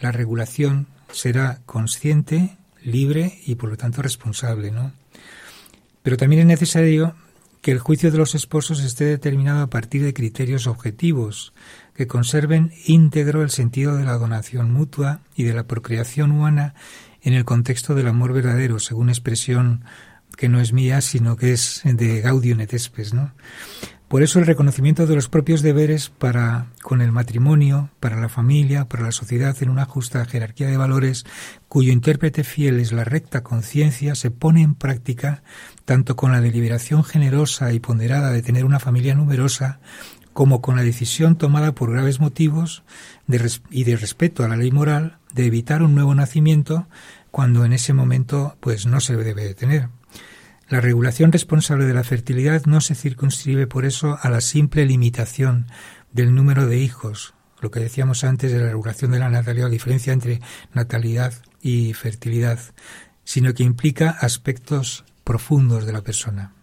la regulación será consciente, libre y por lo tanto responsable, ¿no? Pero también es necesario que el juicio de los esposos esté determinado a partir de criterios objetivos que conserven íntegro el sentido de la donación mutua y de la procreación humana en el contexto del amor verdadero, según expresión que no es mía, sino que es de Gaudium et Spes, ¿no? Por eso el reconocimiento de los propios deberes para con el matrimonio, para la familia, para la sociedad en una justa jerarquía de valores, cuyo intérprete fiel es la recta conciencia, se pone en práctica tanto con la deliberación generosa y ponderada de tener una familia numerosa, como con la decisión tomada por graves motivos y de respeto a la ley moral de evitar un nuevo nacimiento cuando en ese momento pues no se debe de tener. La regulación responsable de la fertilidad no se circunscribe por eso a la simple limitación del número de hijos, lo que decíamos antes de la regulación de la natalidad, la diferencia entre natalidad y fertilidad, sino que implica aspectos profundos de la persona.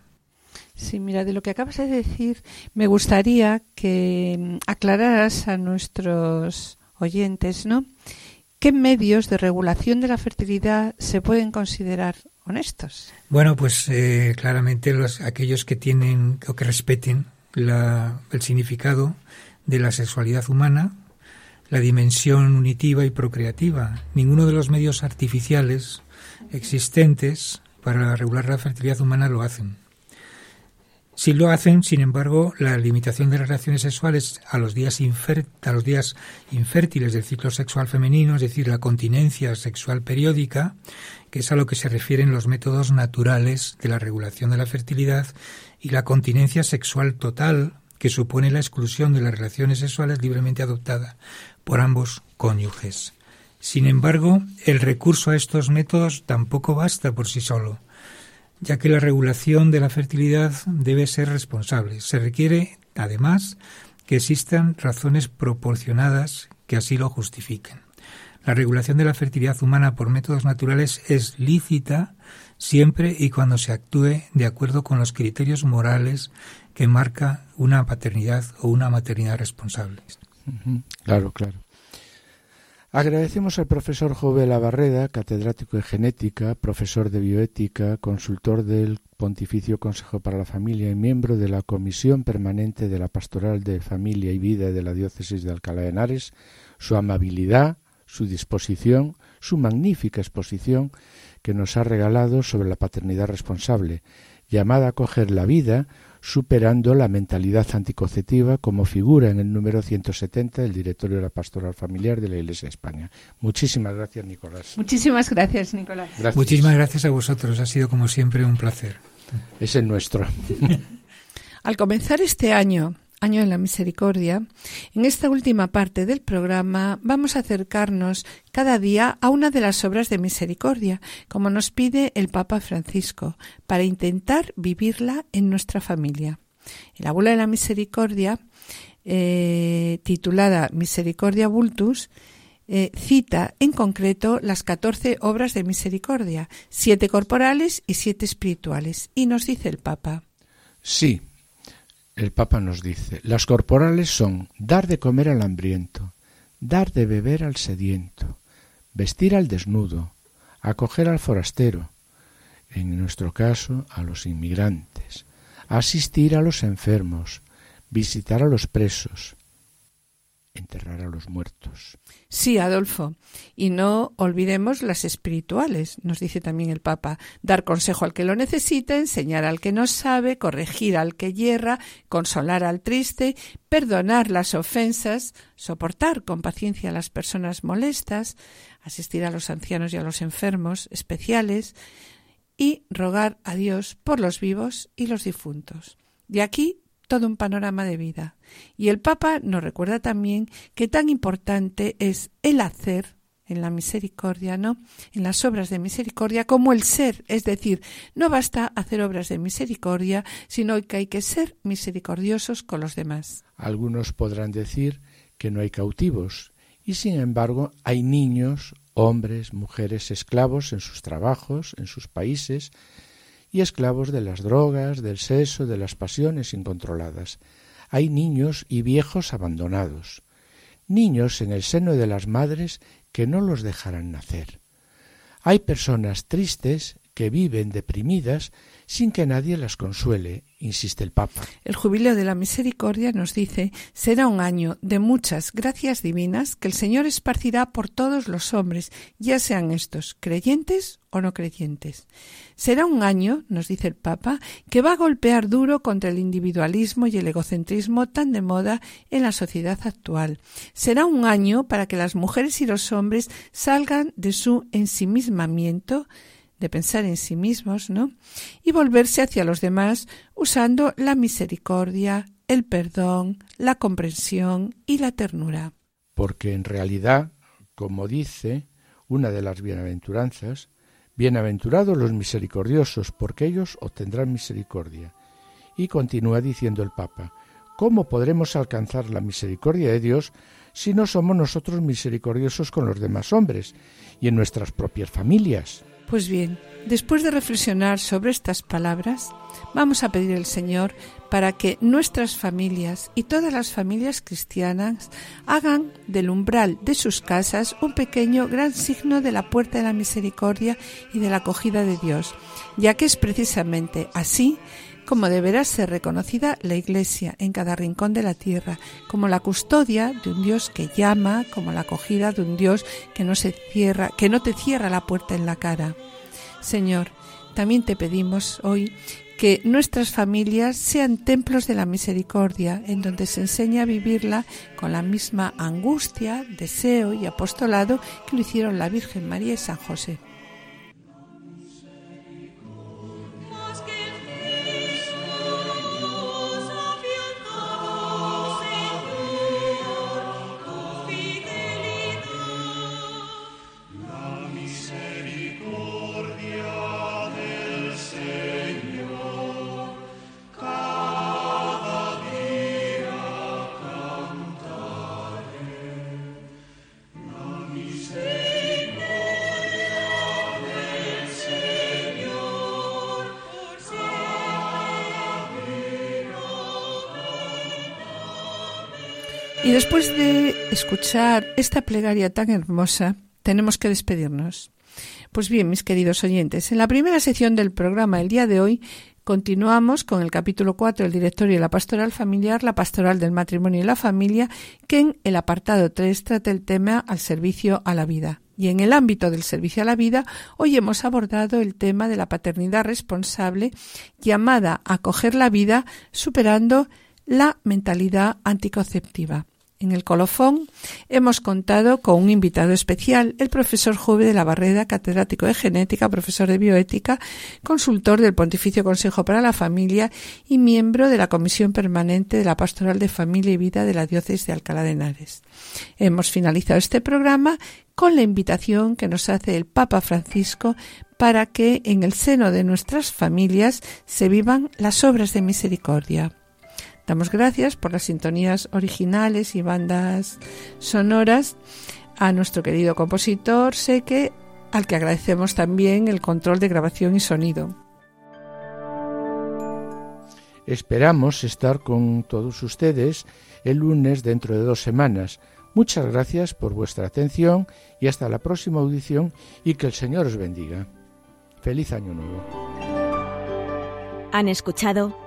Sí, mira, de lo que acabas de decir, me gustaría que aclararas a nuestros oyentes, ¿no? ¿Qué medios de regulación de la fertilidad se pueden considerar honestos? Bueno, pues eh, claramente los, aquellos que tienen o que respeten la, el significado de la sexualidad humana, la dimensión unitiva y procreativa. Ninguno de los medios artificiales existentes para regular la fertilidad humana lo hacen. Si lo hacen, sin embargo, la limitación de las relaciones sexuales a los días, infértiles del ciclo sexual femenino, es decir, la continencia sexual periódica, que es a lo que se refieren los métodos naturales de la regulación de la fertilidad, y la continencia sexual total, que supone la exclusión de las relaciones sexuales libremente adoptada por ambos cónyuges. Sin embargo, el recurso a estos métodos tampoco basta por sí solo ya que la regulación de la fertilidad debe ser responsable. Se requiere, además, que existan razones proporcionadas que así lo justifiquen. La regulación de la fertilidad humana por métodos naturales es lícita siempre y cuando se actúe de acuerdo con los criterios morales que marca una paternidad o una maternidad responsables. Claro, claro. Agradecemos al profesor Jove Labarreda, catedrático de genética, profesor de bioética, consultor del Pontificio Consejo para la Familia y miembro de la Comisión Permanente de la Pastoral de Familia y Vida de la Diócesis de Alcalá de Henares, su amabilidad, su disposición, su magnífica exposición que nos ha regalado sobre la paternidad responsable, llamada a coger la vida superando la mentalidad anticonceptiva como figura en el número 170 del Directorio de la Pastoral Familiar de la Iglesia de España. Muchísimas gracias, Nicolás. Muchísimas gracias, Nicolás. Muchísimas gracias a vosotros. Ha sido, como siempre, un placer. Es el nuestro. Al comenzar este año, Año de la Misericordia, en esta última parte del programa vamos a acercarnos cada día a una de las obras de misericordia, como nos pide el Papa Francisco, para intentar vivirla en nuestra familia. La bula de la Misericordia, eh, titulada Misericordia Vultus, eh, cita en concreto las catorce obras de misericordia, siete corporales y siete espirituales. Y nos dice el Papa. Sí, el Papa nos dice, las corporales son dar de comer al hambriento, dar de beber al sediento, vestir al desnudo, acoger al forastero, en nuestro caso a los inmigrantes, asistir a los enfermos, visitar a los presos, enterrar a los muertos. Sí, Adolfo. Y no olvidemos las espirituales, nos dice también el Papa. Dar consejo al que lo necesita, enseñar al que no sabe, corregir al que hierra, consolar al triste, perdonar las ofensas, soportar con paciencia a las personas molestas, asistir a los ancianos y a los enfermos especiales, y rogar a Dios por los vivos y los difuntos. De aquí todo un panorama de vida. Y el Papa nos recuerda también que tan importante es el hacer en la misericordia, ¿no? En las obras de misericordia como el ser, es decir, no basta hacer obras de misericordia, sino que hay que ser misericordiosos con los demás. Algunos podrán decir que no hay cautivos, y sin embargo hay niños, hombres, mujeres esclavos en sus trabajos, en sus países, y esclavos de las drogas, del sexo, de las pasiones incontroladas. Hay niños y viejos abandonados, niños en el seno de las madres que no los dejarán nacer. Hay personas tristes que viven deprimidas sin que nadie las consuele, insiste el Papa. El jubileo de la misericordia nos dice será un año de muchas gracias divinas que el Señor esparcirá por todos los hombres, ya sean estos creyentes o no creyentes. Será un año, nos dice el Papa, que va a golpear duro contra el individualismo y el egocentrismo tan de moda en la sociedad actual. Será un año para que las mujeres y los hombres salgan de su ensimismamiento, de pensar en sí mismos, ¿no? Y volverse hacia los demás usando la misericordia, el perdón, la comprensión y la ternura. Porque en realidad, como dice una de las bienaventuranzas, bienaventurados los misericordiosos, porque ellos obtendrán misericordia. Y continúa diciendo el Papa, ¿cómo podremos alcanzar la misericordia de Dios si no somos nosotros misericordiosos con los demás hombres y en nuestras propias familias? Pues bien, después de reflexionar sobre estas palabras, vamos a pedir al Señor para que nuestras familias y todas las familias cristianas hagan del umbral de sus casas un pequeño gran signo de la puerta de la misericordia y de la acogida de Dios, ya que es precisamente así como deberá ser reconocida la Iglesia en cada rincón de la tierra, como la custodia de un Dios que llama, como la acogida de un Dios que no se cierra, que no te cierra la puerta en la cara. Señor, también te pedimos hoy que nuestras familias sean templos de la misericordia, en donde se enseña a vivirla con la misma angustia, deseo y apostolado que lo hicieron la Virgen María y San José. Escuchar esta plegaria tan hermosa, tenemos que despedirnos. Pues bien, mis queridos oyentes, en la primera sección del programa el día de hoy continuamos con el capítulo 4 del directorio de la pastoral familiar, la pastoral del matrimonio y la familia, que en el apartado 3 trata el tema al servicio a la vida. Y en el ámbito del servicio a la vida, hoy hemos abordado el tema de la paternidad responsable llamada a coger la vida superando la mentalidad anticonceptiva. En el colofón hemos contado con un invitado especial, el profesor Jove de la Barreda, catedrático de genética, profesor de bioética, consultor del Pontificio Consejo para la Familia y miembro de la Comisión Permanente de la Pastoral de Familia y Vida de la Diócesis de Alcalá de Henares. Hemos finalizado este programa con la invitación que nos hace el Papa Francisco para que en el seno de nuestras familias se vivan las obras de misericordia. Damos gracias por las sintonías originales y bandas sonoras a nuestro querido compositor Seque, al que agradecemos también el control de grabación y sonido. Esperamos estar con todos ustedes el lunes dentro de dos semanas. Muchas gracias por vuestra atención y hasta la próxima audición y que el Señor os bendiga. Feliz año nuevo. Han escuchado